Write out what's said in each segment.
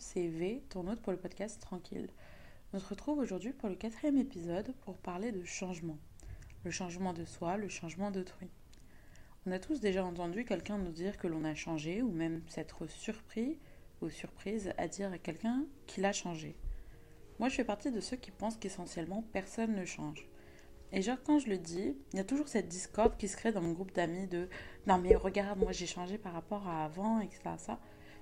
c'est V, ton hôte pour le podcast Tranquille. On se retrouve aujourd'hui pour le quatrième épisode pour parler de changement. Le changement de soi, le changement d'autrui. On a tous déjà entendu quelqu'un nous dire que l'on a changé ou même s'être surpris ou surprise à dire à quelqu'un qu'il a changé. Moi, je fais partie de ceux qui pensent qu'essentiellement personne ne change. Et genre, quand je le dis, il y a toujours cette discorde qui se crée dans mon groupe d'amis de non, mais regarde, moi j'ai changé par rapport à avant, etc.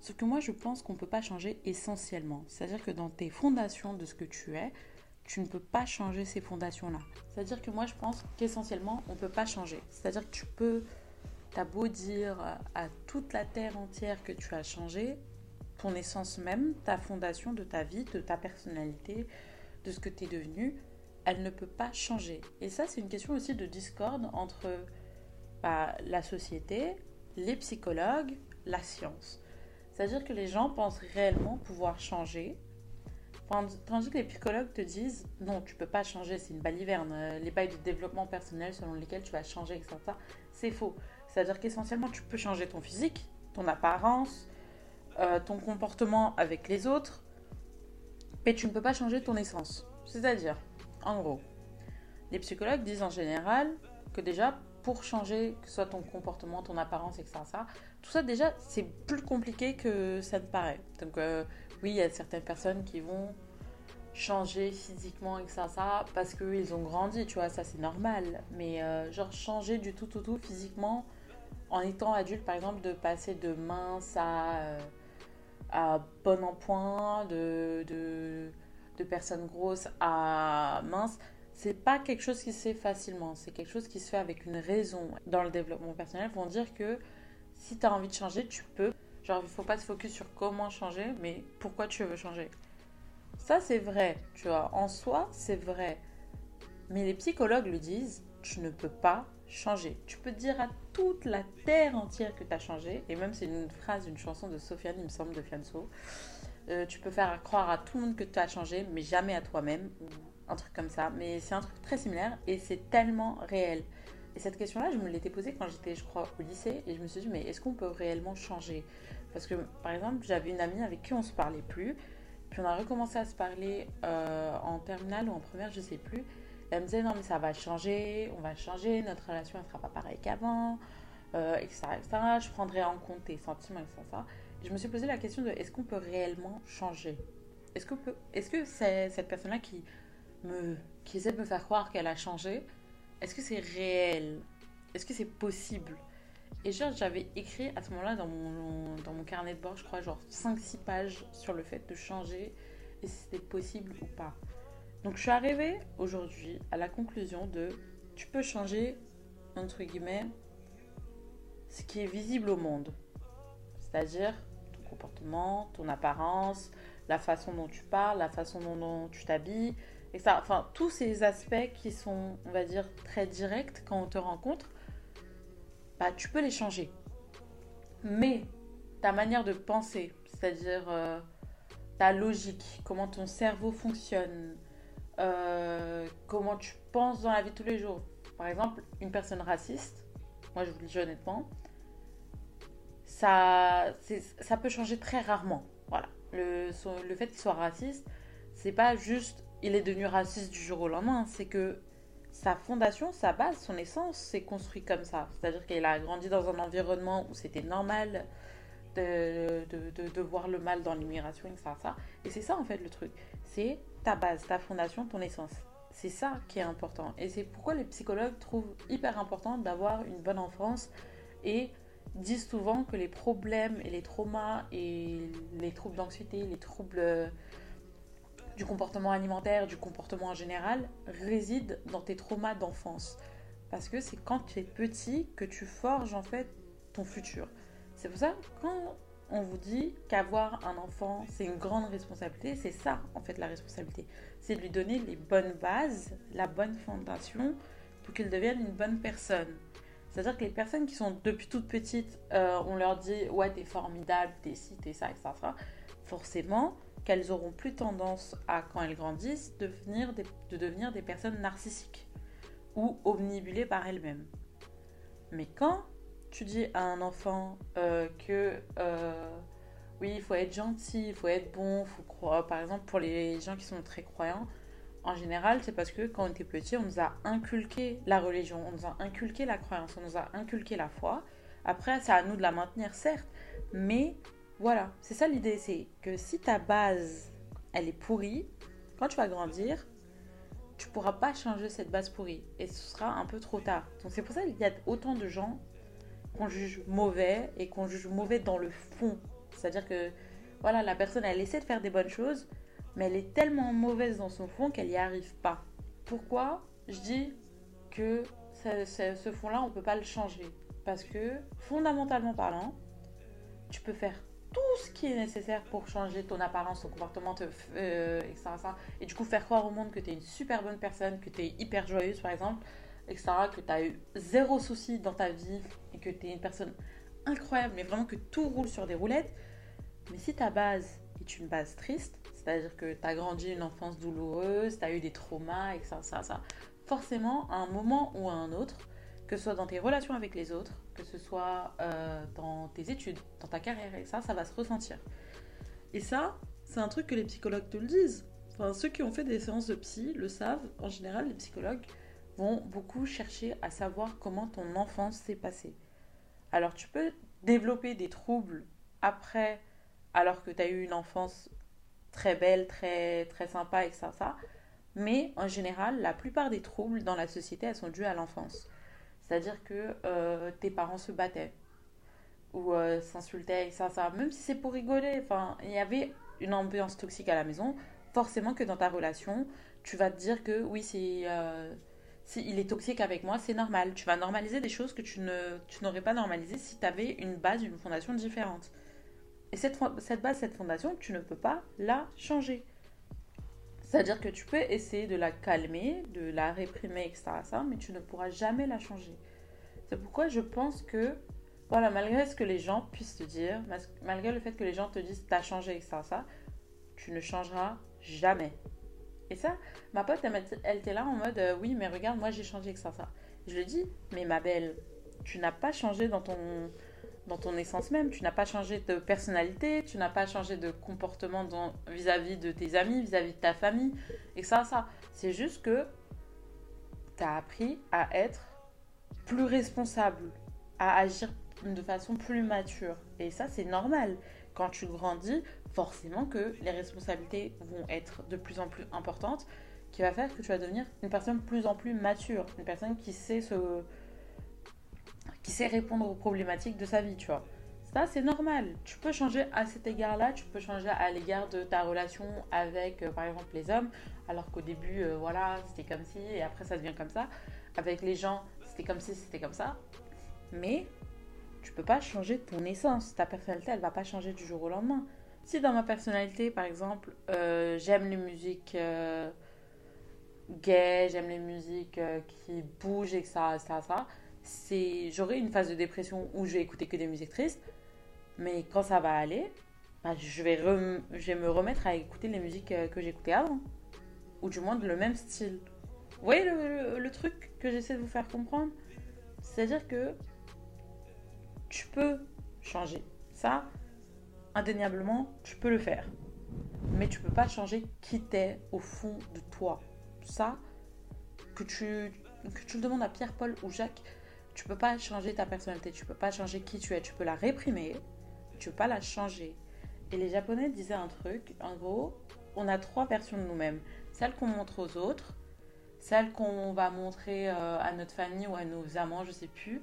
Sauf que moi, je pense qu'on ne peut pas changer essentiellement. C'est-à-dire que dans tes fondations de ce que tu es, tu ne peux pas changer ces fondations-là. C'est-à-dire que moi, je pense qu'essentiellement, on ne peut pas changer. C'est-à-dire que tu peux, t'as beau dire à toute la terre entière que tu as changé, ton essence même, ta fondation de ta vie, de ta personnalité, de ce que tu es devenu, elle ne peut pas changer. Et ça, c'est une question aussi de discorde entre bah, la société, les psychologues, la science. C'est-à-dire que les gens pensent réellement pouvoir changer, tandis que les psychologues te disent non, tu peux pas changer, c'est une baliverne. Euh, les bails de développement personnel selon lesquels tu vas changer, etc., c'est faux. C'est-à-dire qu'essentiellement, tu peux changer ton physique, ton apparence, euh, ton comportement avec les autres, mais tu ne peux pas changer ton essence. C'est-à-dire, en gros, les psychologues disent en général que déjà, pour changer, que ce soit ton comportement, ton apparence, etc., tout ça déjà, c'est plus compliqué que ça ne paraît. Donc, euh, oui, il y a certaines personnes qui vont changer physiquement, etc., ça, parce qu'ils ont grandi, tu vois, ça c'est normal. Mais euh, genre, changer du tout, tout, tout physiquement, en étant adulte, par exemple, de passer de mince à, euh, à bon en de, de, de personnes grosses à mince, c'est pas quelque chose qui se fait facilement, c'est quelque chose qui se fait avec une raison. Dans le développement personnel, vont dire que si tu as envie de changer, tu peux. Genre, il faut pas se focus sur comment changer, mais pourquoi tu veux changer. Ça, c'est vrai, tu vois. En soi, c'est vrai. Mais les psychologues le disent, tu ne peux pas changer. Tu peux dire à toute la terre entière que tu as changé, et même c'est une phrase d'une chanson de Sofiane, il me semble, de Fianso. Euh, tu peux faire croire à tout le monde que tu as changé, mais jamais à toi-même, ou un truc comme ça. Mais c'est un truc très similaire, et c'est tellement réel. Et cette question-là, je me l'étais posée quand j'étais, je crois, au lycée, et je me suis dit, mais est-ce qu'on peut réellement changer? Parce que, par exemple, j'avais une amie avec qui on se parlait plus, puis on a recommencé à se parler euh, en terminale ou en première, je sais plus. elle me disait, non, mais ça va changer, on va changer, notre relation ne sera pas pareille qu'avant, euh, etc., Je prendrai en compte tes sentiments, etc. Et je me suis posé la question de, est-ce qu'on peut réellement changer? Est-ce que, est-ce que c'est cette personne-là qui, me, qui essaie de me faire croire qu'elle a changé? Est-ce que c'est réel? Est-ce que c'est possible? Et genre, j'avais écrit à ce moment-là dans mon, dans mon carnet de bord, je crois, genre 5-6 pages sur le fait de changer et si c'était possible ou pas. Donc, je suis arrivée aujourd'hui à la conclusion de tu peux changer, entre guillemets, ce qui est visible au monde. C'est-à-dire ton comportement, ton apparence, la façon dont tu parles, la façon dont tu t'habilles, et ça, enfin, tous ces aspects qui sont, on va dire, très directs quand on te rencontre, bah, tu peux les changer. Mais ta manière de penser, c'est-à-dire euh, ta logique, comment ton cerveau fonctionne, euh, comment tu penses dans la vie de tous les jours. Par exemple, une personne raciste, moi je vous le dis honnêtement, ça, ça peut changer très rarement. Voilà. Le, le fait qu'il soit raciste, c'est pas juste il est devenu raciste du jour au lendemain. C'est que sa fondation, sa base, son essence s'est construit comme ça. C'est-à-dire qu'il a grandi dans un environnement où c'était normal de, de, voir le mal dans l'immigration, etc. Et c'est ça en fait le truc. C'est ta base, ta fondation, ton essence. C'est ça qui est important. Et c'est pourquoi les psychologues trouvent hyper important d'avoir une bonne enfance et disent souvent que les problèmes et les traumas et les troubles d'anxiété, les troubles du comportement alimentaire, du comportement en général, réside dans tes traumas d'enfance. Parce que c'est quand tu es petit que tu forges en fait ton futur. C'est pour ça quand on vous dit qu'avoir un enfant, c'est une grande responsabilité, c'est ça en fait la responsabilité. C'est de lui donner les bonnes bases, la bonne fondation pour qu'il devienne une bonne personne. C'est-à-dire que les personnes qui sont depuis toutes petites, euh, on leur dit ouais t'es formidable, t'es ci, t'es ça, etc. Forcément, qu'elles auront plus tendance à, quand elles grandissent, de devenir des, de devenir des personnes narcissiques ou omnibulées par elles-mêmes. Mais quand tu dis à un enfant euh, que euh, oui, il faut être gentil, il faut être bon, faut croire. Par exemple, pour les gens qui sont très croyants, en général, c'est parce que quand on était petit, on nous a inculqué la religion, on nous a inculqué la croyance, on nous a inculqué la foi. Après, c'est à nous de la maintenir, certes, mais voilà, c'est ça l'idée, c'est que si ta base, elle est pourrie, quand tu vas grandir, tu pourras pas changer cette base pourrie et ce sera un peu trop tard. Donc c'est pour ça qu'il y a autant de gens qu'on juge mauvais et qu'on juge mauvais dans le fond. C'est-à-dire que voilà, la personne elle essaie de faire des bonnes choses, mais elle est tellement mauvaise dans son fond qu'elle n'y arrive pas. Pourquoi je dis que ce, fond-là, on ne peut pas le changer? Parce que, fondamentalement parlant, tu peux faire tout ce qui est nécessaire pour changer ton apparence, ton comportement, euh, etc., Et du coup, faire croire au monde que tu es une super bonne personne, que tu es hyper joyeuse, par exemple, etc., que tu as eu zéro souci dans ta vie et que tu es une personne incroyable, mais vraiment que tout roule sur des roulettes. Mais si ta base est une base triste, c'est-à-dire que tu as grandi une enfance douloureuse, tu as eu des traumas, et ça, ça, ça. Forcément, à un moment ou à un autre, que ce soit dans tes relations avec les autres, que ce soit euh, dans tes études, dans ta carrière, et ça, ça va se ressentir. Et ça, c'est un truc que les psychologues te le disent. Enfin, ceux qui ont fait des séances de psy le savent. En général, les psychologues vont beaucoup chercher à savoir comment ton enfance s'est passée. Alors, tu peux développer des troubles après, alors que tu as eu une enfance très belle, très, très sympa, et ça, ça. Mais en général, la plupart des troubles dans la société, elles sont dues à l'enfance. C'est-à-dire que euh, tes parents se battaient ou euh, s'insultaient, ça, ça. Même si c'est pour rigoler, enfin, il y avait une ambiance toxique à la maison. Forcément que dans ta relation, tu vas te dire que oui, c'est... Euh, si il est toxique avec moi, c'est normal. Tu vas normaliser des choses que tu, ne, tu n'aurais pas normalisées si tu avais une base, une fondation différente. Et cette, cette base, cette fondation, tu ne peux pas la changer. C'est-à-dire que tu peux essayer de la calmer, de la réprimer, etc. Mais tu ne pourras jamais la changer. C'est pourquoi je pense que, voilà, malgré ce que les gens puissent te dire, malgré le fait que les gens te disent t'as changé, etc. Tu ne changeras jamais. Et ça, ma pote, elle, était là en mode euh, oui, mais regarde, moi j'ai changé, etc. Je lui dis, mais ma belle, tu n'as pas changé dans ton dans ton essence même. Tu n'as pas changé de personnalité, tu n'as pas changé de comportement vis-à-vis de tes amis, vis-à-vis de ta famille, et ça. C'est juste que tu as appris à être plus responsable, à agir de façon plus mature. Et ça, c'est normal. Quand tu grandis, forcément que les responsabilités vont être de plus en plus importantes, qui va faire que tu vas devenir une personne plus en plus mature, une personne qui sait se qui sait répondre aux problématiques de sa vie, tu vois. Ça, c'est normal. Tu peux changer à cet égard-là, tu peux changer à l'égard de ta relation avec, euh, par exemple, les hommes, alors qu'au début, euh, voilà, c'était comme si, et après, ça devient comme ça. Avec les gens, c'était comme si, c'était comme ça. Mais tu peux pas changer ton essence. Ta personnalité, elle va pas changer du jour au lendemain. Si dans ma personnalité, par exemple, euh, j'aime les musiques gays, j'aime les musiques qui bougent et que ça, ça, ça, c'est j'aurai une phase de dépression où je vais écouter que des musiques tristes, mais quand ça va aller, bah, je, vais je vais me remettre à écouter les musiques euh, que j'écoutais avant, ou du moins le même style. Vous voyez le, le truc que j'essaie de vous faire comprendre? C'est-à-dire que tu peux changer. Ça, indéniablement, tu peux le faire. Mais tu peux pas changer qui t'es au fond de toi. Ça, que tu, que tu le demandes à Pierre, Paul ou Jacques, tu peux pas changer ta personnalité, tu peux pas changer qui tu es, tu peux la réprimer, tu peux pas la changer. Et les Japonais disaient un truc, en gros, on a trois versions de nous-mêmes. Celle qu'on montre aux autres, celle qu'on va montrer euh, à notre famille ou à nos amants, je sais plus,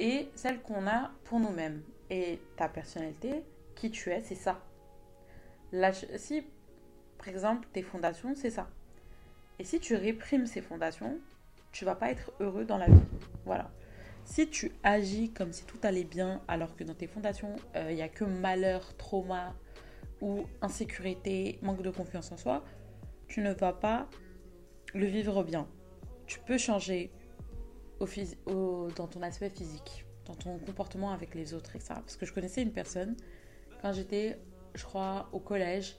et celle qu'on a pour nous-mêmes. Et ta personnalité, qui tu es, c'est ça. si, par exemple, tes fondations, c'est ça. Et si tu réprimes ces fondations, tu vas pas être heureux dans la vie. Voilà. Si tu agis comme si tout allait bien, alors que dans tes fondations, il euh, n'y a que malheur, trauma ou insécurité, manque de confiance en soi, tu ne vas pas le vivre bien. Tu peux changer dans ton aspect physique, dans ton comportement avec les autres, etc. Parce que je connaissais une personne, quand j'étais, je crois, au collège,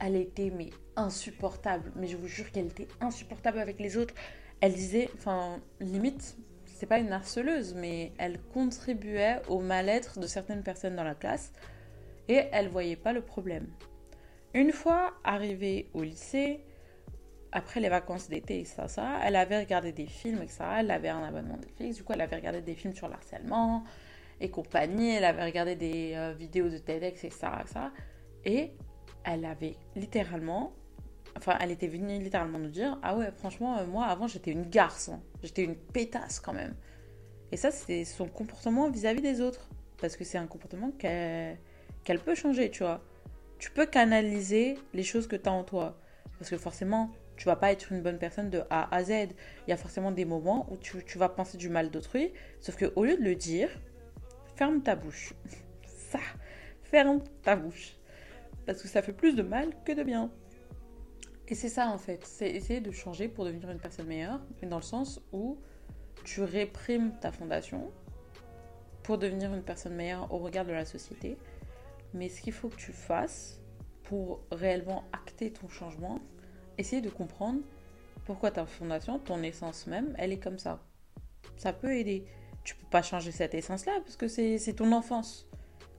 elle était mais insupportable. Mais je vous jure qu'elle était insupportable avec les autres elle disait, enfin, limite, c'est pas une harceleuse, mais elle contribuait au mal-être de certaines personnes dans la classe. et elle voyait pas le problème. Une fois arrivée au lycée, après les vacances d'été et ça, ça, elle avait regardé des films, etc. Elle avait un abonnement Netflix, du coup, elle avait regardé des films sur l'harcèlement et compagnie. Elle avait regardé des euh, vidéos de TEDx, etc., etc. Et elle avait littéralement, enfin, elle était venue littéralement nous dire Ah ouais, franchement, euh, moi avant j'étais une garce, j'étais une pétasse quand même. Et ça, c'est son comportement vis-à-vis des autres. Parce que c'est un comportement qu'elle peut changer, tu vois. Tu peux canaliser les choses que tu as en toi. Parce que forcément, tu vas pas être une bonne personne de A à Z. Il y a forcément des moments où tu, tu vas penser du mal d'autrui. Sauf qu'au lieu de le dire, ferme ta bouche. Ça, ferme ta bouche parce que ça fait plus de mal que de bien. Et c'est ça en fait, c'est essayer de changer pour devenir une personne meilleure, mais dans le sens où tu réprimes ta fondation pour devenir une personne meilleure au regard de la société. Mais ce qu'il faut que tu fasses pour réellement acter ton changement, essayer de comprendre pourquoi ta fondation, ton essence même, elle est comme ça. Ça peut aider. Tu peux pas changer cette essence-là parce que c'est ton enfance.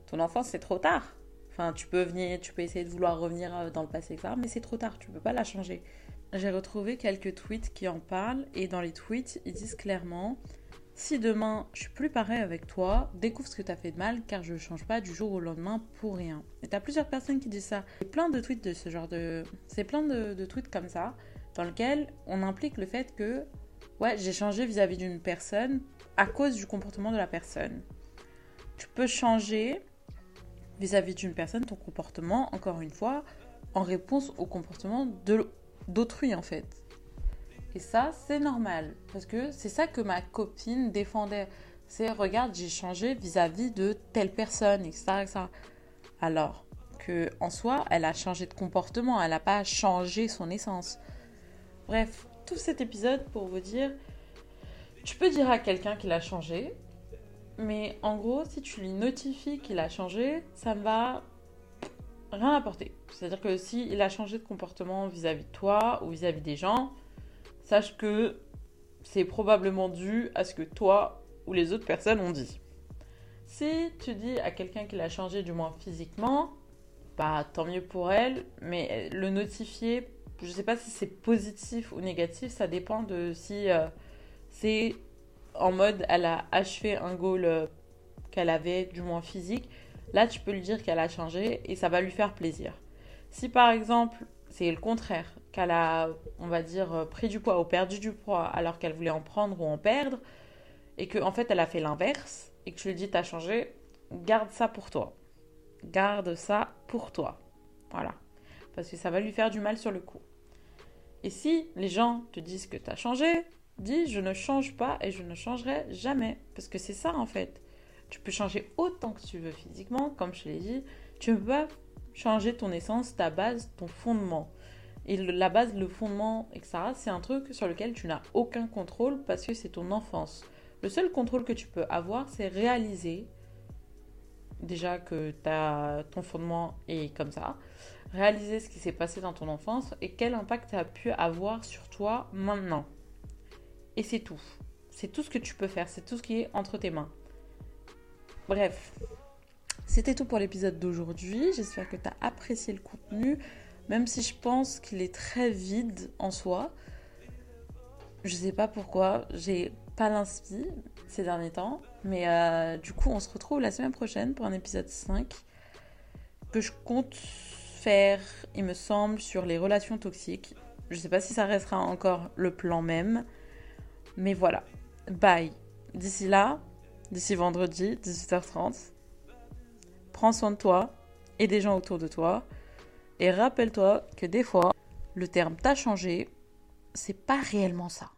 Ton enfance, c'est trop tard. Enfin, tu peux venir, tu peux essayer de vouloir revenir euh, dans le passé, etc. Mais c'est trop tard, tu peux pas la changer. J'ai retrouvé quelques tweets qui en parlent et dans les tweets, ils disent clairement si demain je suis plus pareil avec toi, découvre ce que tu as fait de mal car je change pas du jour au lendemain pour rien. Et tu as plusieurs personnes qui disent ça. C'est plein de tweets de ce genre de. C'est plein de, tweets comme ça dans lesquels on implique le fait que ouais, j'ai changé vis-à-vis d'une personne à cause du comportement de la personne. Tu peux changer vis-à-vis d'une personne, ton comportement, encore une fois, en réponse au comportement d'autrui en fait. Et ça, c'est normal, parce que c'est ça que ma copine défendait. C'est, regarde, j'ai changé vis-à-vis de telle personne, etc., etc. Alors que en soi, elle a changé de comportement, elle n'a pas changé son essence. Bref, tout cet épisode pour vous dire, tu peux dire à quelqu'un qu'il a changé, mais en gros, si tu lui notifies qu'il a changé, ça ne va rien apporter. C'est-à-dire que s'il a changé de comportement vis-à-vis de toi ou vis-à-vis des gens, sache que c'est probablement dû à ce que toi ou les autres personnes ont dit. Si tu dis à quelqu'un qu'il a changé, du moins physiquement, bah tant mieux pour elle, mais le notifier, je ne sais pas si c'est positif ou négatif, ça dépend de si euh, c'est en mode elle a achevé un goal euh, qu'elle avait, du moins physique, là tu peux lui dire qu'elle a changé et ça va lui faire plaisir. Si par exemple c'est le contraire, qu'elle a, on va dire, euh, pris du poids ou perdu du poids alors qu'elle voulait en prendre ou en perdre, et qu'en en fait elle a fait l'inverse, et que tu lui dis t'as changé, garde ça pour toi. Garde ça pour toi. Voilà. Parce que ça va lui faire du mal sur le coup. Et si les gens te disent que t'as changé, Dis, je ne change pas et je ne changerai jamais. Parce que c'est ça en fait. Tu peux changer autant que tu veux physiquement, comme je l'ai dit. Tu ne peux pas changer ton essence, ta base, ton fondement. Et la base, le fondement, etc., c'est un truc sur lequel tu n'as aucun contrôle parce que c'est ton enfance. Le seul contrôle que tu peux avoir, c'est réaliser déjà que ton fondement est comme ça, réaliser ce qui s'est passé dans ton enfance et quel impact ça a pu avoir sur toi maintenant. Et c'est tout. C'est tout ce que tu peux faire. C'est tout ce qui est entre tes mains. Bref. C'était tout pour l'épisode d'aujourd'hui. J'espère que tu as apprécié le contenu. Même si je pense qu'il est très vide en soi. Je sais pas pourquoi. J'ai pas l'inspi ces derniers temps. Mais euh, du coup, on se retrouve la semaine prochaine pour un épisode 5 que je compte faire, il me semble, sur les relations toxiques. Je sais pas si ça restera encore le plan même. Mais voilà. Bye. D'ici là, d'ici vendredi, 18h30, prends soin de toi et des gens autour de toi. Et rappelle-toi que des fois, le terme t'a changé, c'est pas réellement ça.